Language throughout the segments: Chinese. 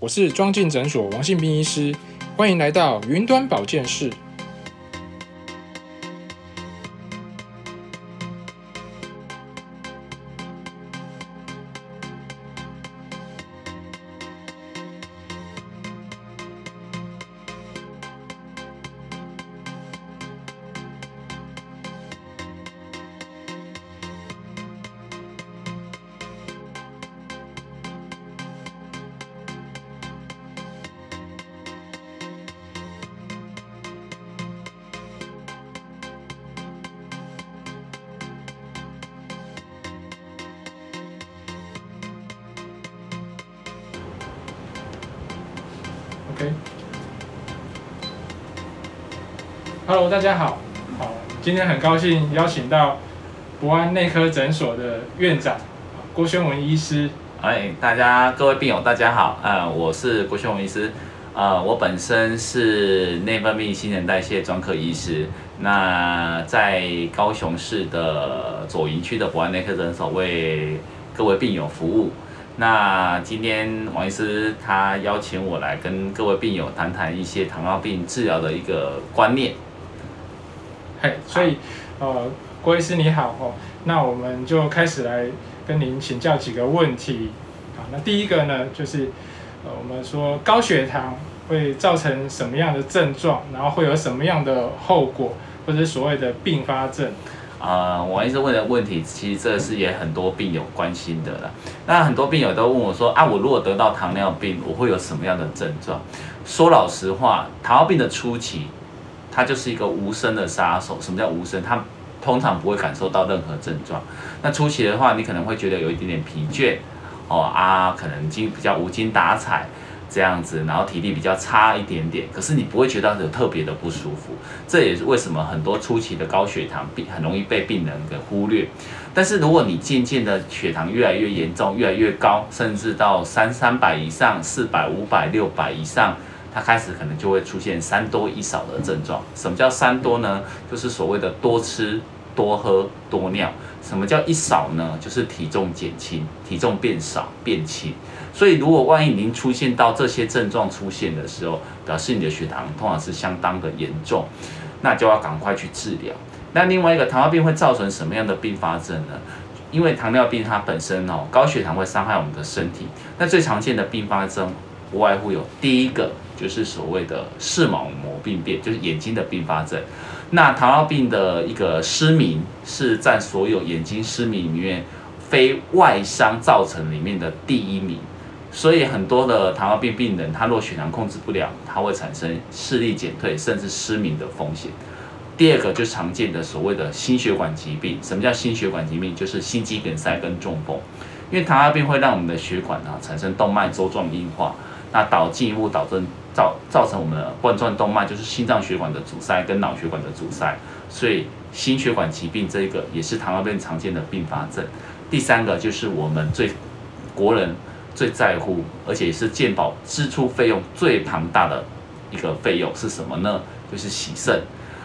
我是庄敬诊所王信斌医师，欢迎来到云端保健室。Hello，大家好，好，今天很高兴邀请到博安内科诊所的院长郭宣文医师。哎，大家各位病友大家好，呃，我是郭宣文医师，呃，我本身是内分泌新陈代谢专科医师，那在高雄市的左营区的博安内科诊所为各位病友服务。那今天王医师他邀请我来跟各位病友谈谈一些糖尿病治疗的一个观念。嘿，所以呃，郭医师你好哦，那我们就开始来跟您请教几个问题。好，那第一个呢，就是呃，我们说高血糖会造成什么样的症状，然后会有什么样的后果，或者所谓的并发症。啊，我一直问的问题，其实这是也很多病友关心的了。那很多病友都问我说啊，我如果得到糖尿病，我会有什么样的症状？说老实话，糖尿病的初期，它就是一个无声的杀手。什么叫无声？它通常不会感受到任何症状。那初期的话，你可能会觉得有一点点疲倦，哦啊，可能经比较无精打采。这样子，然后体力比较差一点点，可是你不会觉得有特别的不舒服。这也是为什么很多初期的高血糖病很容易被病人给忽略。但是如果你渐渐的血糖越来越严重，越来越高，甚至到三三百以上、四百、五百、六百以上，它开始可能就会出现三多一少的症状。什么叫三多呢？就是所谓的多吃、多喝、多尿。什么叫一少呢？就是体重减轻，体重变少、变轻。所以，如果万一您出现到这些症状出现的时候，表示你的血糖通常是相当的严重，那就要赶快去治疗。那另外一个糖尿病会造成什么样的并发症呢？因为糖尿病它本身哦，高血糖会伤害我们的身体。那最常见的并发症不外乎有第一个就是所谓的视网膜病变，就是眼睛的并发症。那糖尿病的一个失明是占所有眼睛失明里面非外伤造成里面的第一名。所以很多的糖尿病病人，他若血糖控制不了，他会产生视力减退，甚至失明的风险。第二个就常见的所谓的心血管疾病。什么叫心血管疾病？就是心肌梗塞跟中风。因为糖尿病会让我们的血管啊产生动脉粥状硬化，那导进一步导致造成我们的冠状动脉，就是心脏血管的阻塞跟脑血管的阻塞。所以心血管疾病这个也是糖尿病常见的并发症。第三个就是我们最国人。最在乎，而且也是健保支出费用最庞大的一个费用是什么呢？就是洗肾。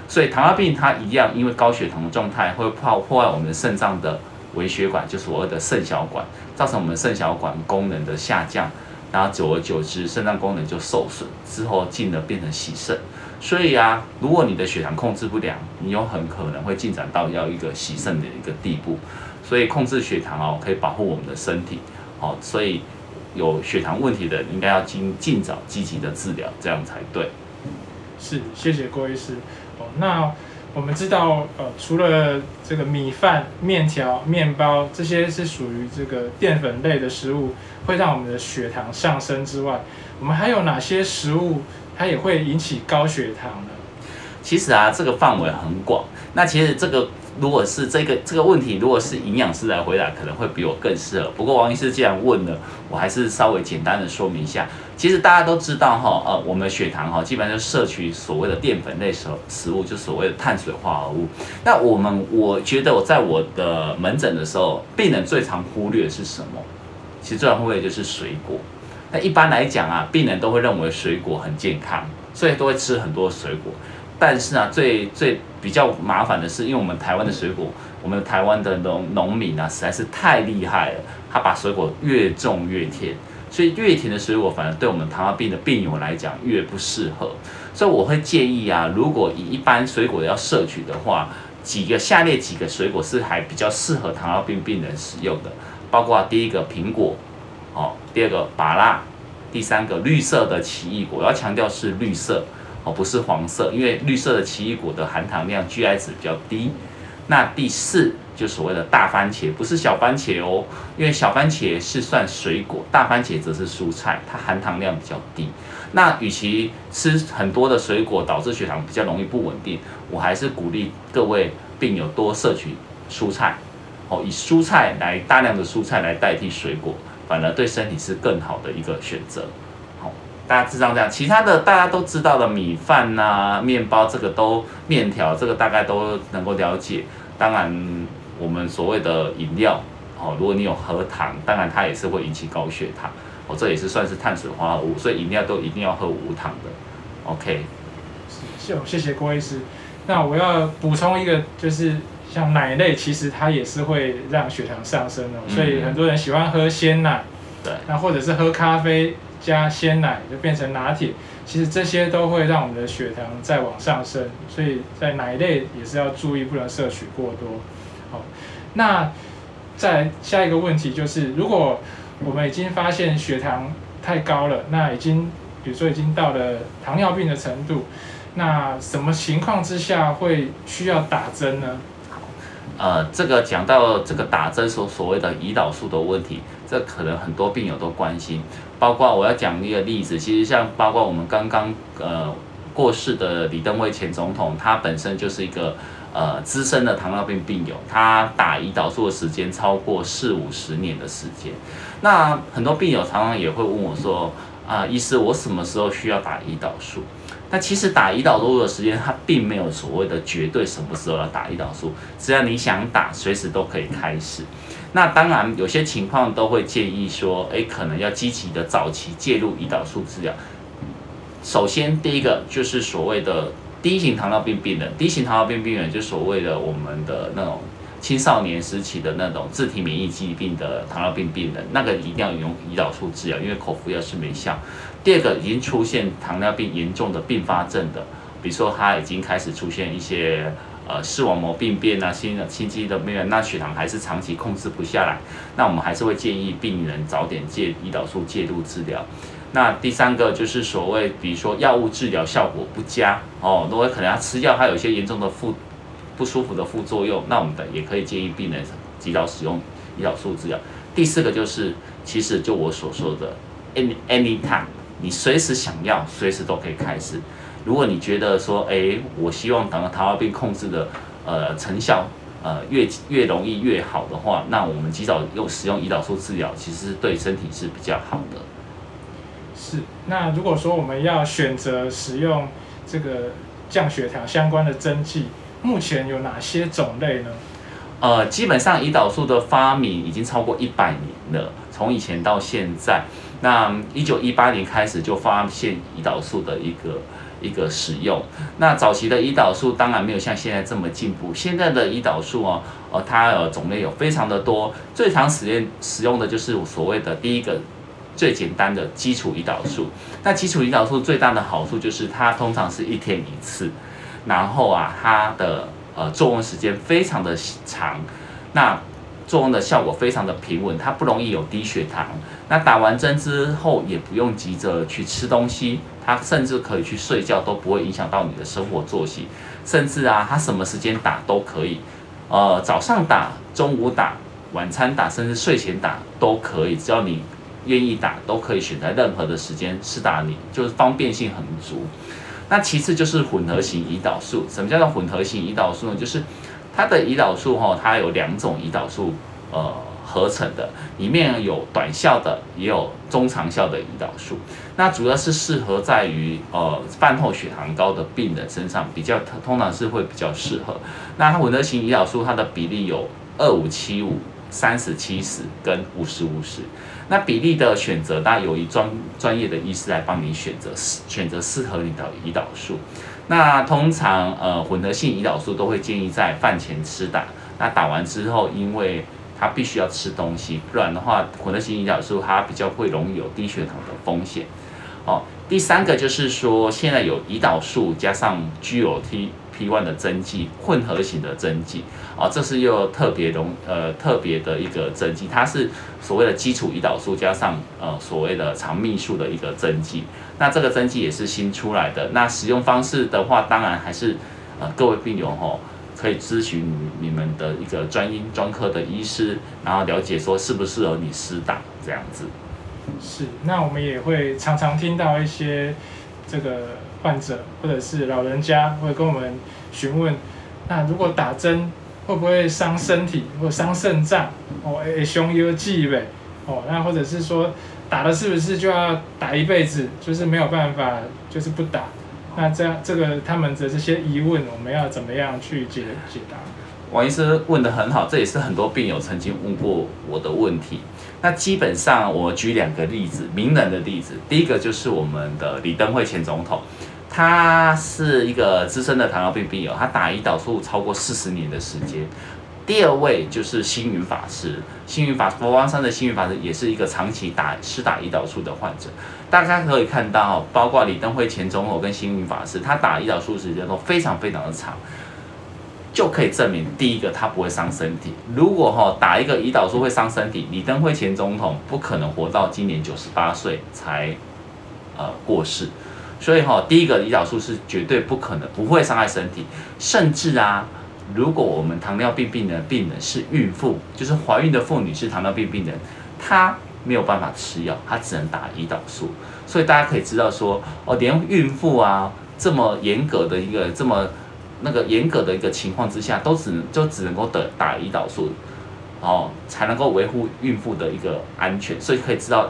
所以糖尿病它一样，因为高血糖的状态会破破坏我们肾脏的微血管，就所谓的肾小管，造成我们肾小管功能的下降，然后久而久之肾脏功能就受损，之后进而变成洗肾。所以啊，如果你的血糖控制不良，你有很可能会进展到要一个洗肾的一个地步。所以控制血糖哦，可以保护我们的身体。好，所以。有血糖问题的，应该要尽尽早积极的治疗，这样才对。是，谢谢郭医师。哦，那我们知道，呃，除了这个米饭、面条、面包这些是属于这个淀粉类的食物，会让我们的血糖上升之外，我们还有哪些食物它也会引起高血糖呢？其实啊，这个范围很广。那其实这个。如果是这个这个问题，如果是营养师来回答，可能会比我更适合。不过王医师既然问了，我还是稍微简单的说明一下。其实大家都知道哈，呃，我们的血糖哈，基本上就摄取所谓的淀粉类食食物，就所谓的碳水化合物。那我们我觉得我在我的门诊的时候，病人最常忽略的是什么？其实最常忽略就是水果。那一般来讲啊，病人都会认为水果很健康，所以都会吃很多水果。但是啊，最最比较麻烦的是，因为我们台湾的水果，我们台湾的农农民啊，实在是太厉害了，他把水果越种越甜，所以越甜的水果反而对我们糖尿病的病友来讲越不适合。所以我会建议啊，如果以一般水果要摄取的话，几个下列几个水果是还比较适合糖尿病病人使用的，包括第一个苹果，哦，第二个芭乐，第三个绿色的奇异果，我要强调是绿色哦，不是黄色，因为绿色的奇异果的含糖量 GI 值比较低。那第四就所谓的大番茄，不是小番茄哦，因为小番茄是算水果，大番茄则是蔬菜，它含糖量比较低。那与其吃很多的水果导致血糖比较容易不稳定，我还是鼓励各位病友多摄取蔬菜，哦，以蔬菜来大量的蔬菜来代替水果，反而对身体是更好的一个选择。好，大家知道这样，其他的大家都知道的米饭呐、面包这个都面条这个大概都能够了解。当然，我们所谓的饮料，哦，如果你有喝糖，当然它也是会引起高血糖。哦，这也是算是碳水化合物，所以饮料都一定要喝无糖的。OK，谢谢谢郭医师。那我要补充一个，就是像奶类，其实它也是会让血糖上升的，所以很多人喜欢喝鲜奶。对。那或者是喝咖啡加鲜奶，就变成拿铁，其实这些都会让我们的血糖再往上升，所以在奶类也是要注意，不能摄取过多。好，那再下一个问题就是，如果我们已经发现血糖太高了，那已经，比如说已经到了糖尿病的程度，那什么情况之下会需要打针呢？呃，这个讲到这个打针所所谓的胰岛素的问题，这可能很多病友都关心，包括我要讲一个例子，其实像包括我们刚刚呃过世的李登辉前总统，他本身就是一个。呃，资深的糖尿病病友，他打胰岛素的时间超过四五十年的时间。那很多病友常常也会问我说：“啊，医师，我什么时候需要打胰岛素？”那其实打胰岛素的时间，它并没有所谓的绝对什么时候要打胰岛素，只要你想打，随时都可以开始。那当然，有些情况都会建议说：“诶，可能要积极的早期介入胰岛素治疗。”首先，第一个就是所谓的。第一型糖尿病病人，第一型糖尿病病人就所谓的我们的那种青少年时期的那种自体免疫疾病的糖尿病病人，那个一定要用胰岛素治疗，因为口服药是没效。第二个已经出现糖尿病严重的并发症的，比如说他已经开始出现一些呃视网膜病变啊、心心肌的病变，那血糖还是长期控制不下来，那我们还是会建议病人早点介胰岛素介入治疗。那第三个就是所谓，比如说药物治疗效果不佳哦，如果可能要吃药，它有一些严重的副不舒服的副作用，那我们的也可以建议病人及早使用胰岛素治疗。第四个就是，其实就我所说的，any any time，你随时想要，随时都可以开始。如果你觉得说，哎，我希望等到糖尿病控制的呃成效呃越越容易越好的话，那我们及早用使用胰岛素治疗，其实对身体是比较好的。是，那如果说我们要选择使用这个降血糖相关的针剂，目前有哪些种类呢？呃，基本上胰岛素的发明已经超过一百年了，从以前到现在，那一九一八年开始就发现胰岛素的一个一个使用。那早期的胰岛素当然没有像现在这么进步，现在的胰岛素哦，呃，它呃种类有非常的多，最常使用使用的就是所谓的第一个。最简单的基础胰岛素，那基础胰岛素最大的好处就是它通常是一天一次，然后啊，它的呃作用时间非常的长，那作用的效果非常的平稳，它不容易有低血糖。那打完针之后也不用急着去吃东西，它甚至可以去睡觉，都不会影响到你的生活作息，甚至啊，它什么时间打都可以，呃，早上打、中午打、晚餐打，甚至睡前打都可以，只要你。愿意打都可以选择任何的时间施打，你就是方便性很足。那其次就是混合型胰岛素，什么叫做混合型胰岛素呢？就是它的胰岛素哈，它有两种胰岛素呃合成的，里面有短效的，也有中长效的胰岛素。那主要是适合在于呃饭后血糖高的病人身上比较，通常是会比较适合。那它混合型胰岛素它的比例有二五七五。三十七十跟五十五十，那比例的选择，当然有一专专业的医师来帮你选择适，选择适合你的胰岛素。那通常呃混合性胰岛素都会建议在饭前吃打，那打完之后，因为它必须要吃东西，不然的话，混合型胰岛素它比较会容易有低血糖的风险。哦，第三个就是说，现在有胰岛素加上 GOT。P1 的针剂，混合型的针剂，啊，这是又特别容呃特别的一个针剂，它是所谓的基础胰岛素加上呃所谓的肠泌素的一个针剂。那这个针剂也是新出来的。那使用方式的话，当然还是呃各位病友吼可以咨询你们的一个专医专科的医师，然后了解说适不适合你施打这样子。是，那我们也会常常听到一些这个。患者或者是老人家会跟我们询问，那如果打针会不会伤身体或伤肾脏？哦，诶，胸有记呗，哦，那或者是说打了是不是就要打一辈子？就是没有办法，就是不打。那这样这个他们的这些疑问，我们要怎么样去解解答？王医师问的很好，这也是很多病友曾经问过我的问题。那基本上我举两个例子，名人的例子，第一个就是我们的李登辉前总统。他是一个资深的糖尿病病友，他打胰岛素超过四十年的时间。第二位就是星云法师，星云法师佛光山的星云法师也是一个长期打施打胰岛素的患者。大家可以看到，包括李登辉前总统跟星云法师，他打胰岛素时间都非常非常的长，就可以证明第一个他不会伤身体。如果哈打一个胰岛素会伤身体，李登辉前总统不可能活到今年九十八岁才呃过世。所以哈，第一个胰岛素是绝对不可能不会伤害身体，甚至啊，如果我们糖尿病病人病人是孕妇，就是怀孕的妇女是糖尿病病人，她没有办法吃药，她只能打胰岛素。所以大家可以知道说，哦，连孕妇啊这么严格的一个这么那个严格的一个情况之下，都只能就只能够得打胰岛素，哦，才能够维护孕妇的一个安全。所以可以知道。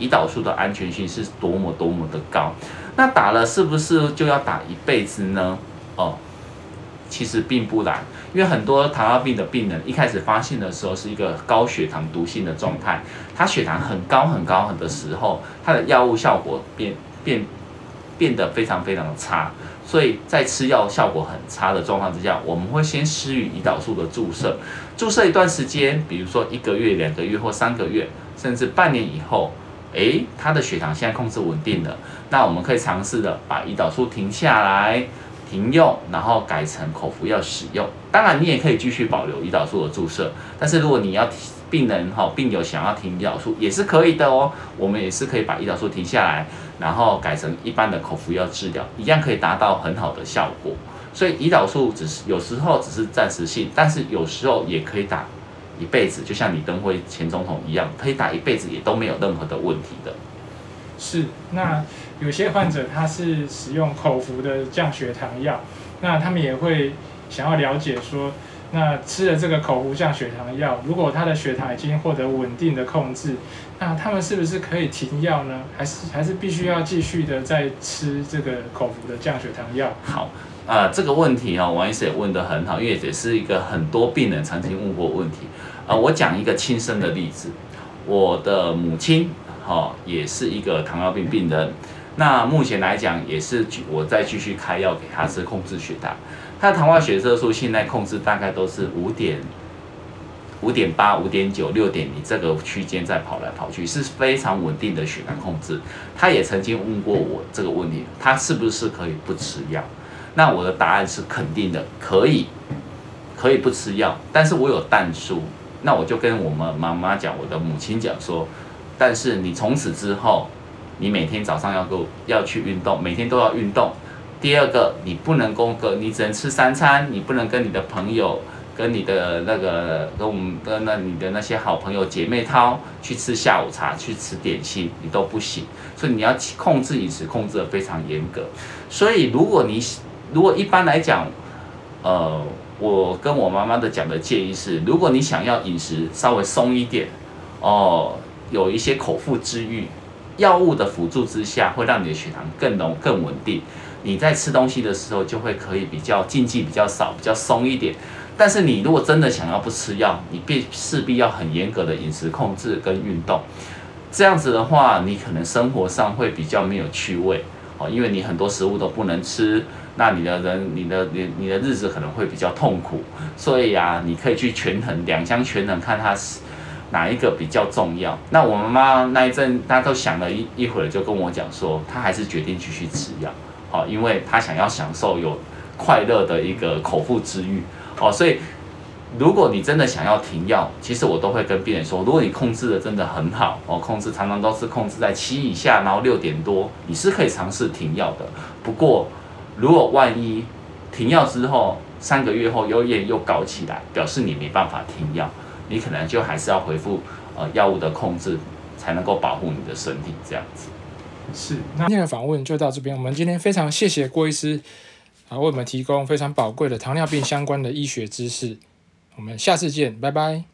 胰岛素的安全性是多么多么的高，那打了是不是就要打一辈子呢？哦，其实并不然，因为很多糖尿病的病人一开始发现的时候是一个高血糖毒性的状态，他血糖很高很高很的时候，他的药物效果变变变得非常非常的差，所以在吃药效果很差的状况之下，我们会先施予胰岛素的注射，注射一段时间，比如说一个月、两个月或三个月，甚至半年以后。诶，他的血糖现在控制稳定了，那我们可以尝试的把胰岛素停下来，停用，然后改成口服药使用。当然，你也可以继续保留胰岛素的注射，但是如果你要病人哈病友想要停胰岛素也是可以的哦，我们也是可以把胰岛素停下来，然后改成一般的口服药治疗，一样可以达到很好的效果。所以胰岛素只是有时候只是暂时性，但是有时候也可以打。一辈子就像李登辉前总统一样，可以打一辈子也都没有任何的问题的。是，那有些患者他是使用口服的降血糖药，那他们也会想要了解说，那吃了这个口服降血糖药，如果他的血糖已经获得稳定的控制，那他们是不是可以停药呢？还是还是必须要继续的在吃这个口服的降血糖药？好。啊，这个问题哦，王医师也问得很好，因为也是一个很多病人曾经问过问题。啊，我讲一个亲身的例子，我的母亲哈也是一个糖尿病病人，那目前来讲也是我再继续开药给她是控制血糖，她的糖化血色素现在控制大概都是五点五点八、五点九、六点零这个区间在跑来跑去，是非常稳定的血糖控制。她也曾经问过我这个问题，她是不是可以不吃药？那我的答案是肯定的，可以，可以不吃药，但是我有淡数。那我就跟我们妈妈讲，我的母亲讲说，但是你从此之后，你每天早上要够要去运动，每天都要运动。第二个，你不能够跟，你只能吃三餐，你不能跟你的朋友，跟你的那个跟我们跟那你的那些好朋友姐妹淘去吃下午茶，去吃点心，你都不行。所以你要控制饮食，控制的非常严格。所以如果你如果一般来讲，呃，我跟我妈妈的讲的建议是，如果你想要饮食稍微松一点，哦，有一些口腹之欲，药物的辅助之下，会让你的血糖更浓更稳定。你在吃东西的时候，就会可以比较禁忌比较少，比较松一点。但是你如果真的想要不吃药，你必势必要很严格的饮食控制跟运动。这样子的话，你可能生活上会比较没有趣味。哦，因为你很多食物都不能吃，那你的人你的你你的日子可能会比较痛苦，所以啊，你可以去权衡两相权衡，看它是哪一个比较重要。那我妈妈那一阵，她都想了一一会儿，就跟我讲说，她还是决定继续吃药，好，因为她想要享受有快乐的一个口腹之欲，哦，所以。如果你真的想要停药，其实我都会跟病人说，如果你控制的真的很好哦，控制常常都是控制在七以下，然后六点多，你是可以尝试停药的。不过，如果万一停药之后三个月后又炎又搞起来，表示你没办法停药，你可能就还是要恢复呃药物的控制，才能够保护你的身体这样子。是，那今天的访问就到这边。我们今天非常谢谢郭医师啊，为我们提供非常宝贵的糖尿病相关的医学知识。我们下次见，拜拜。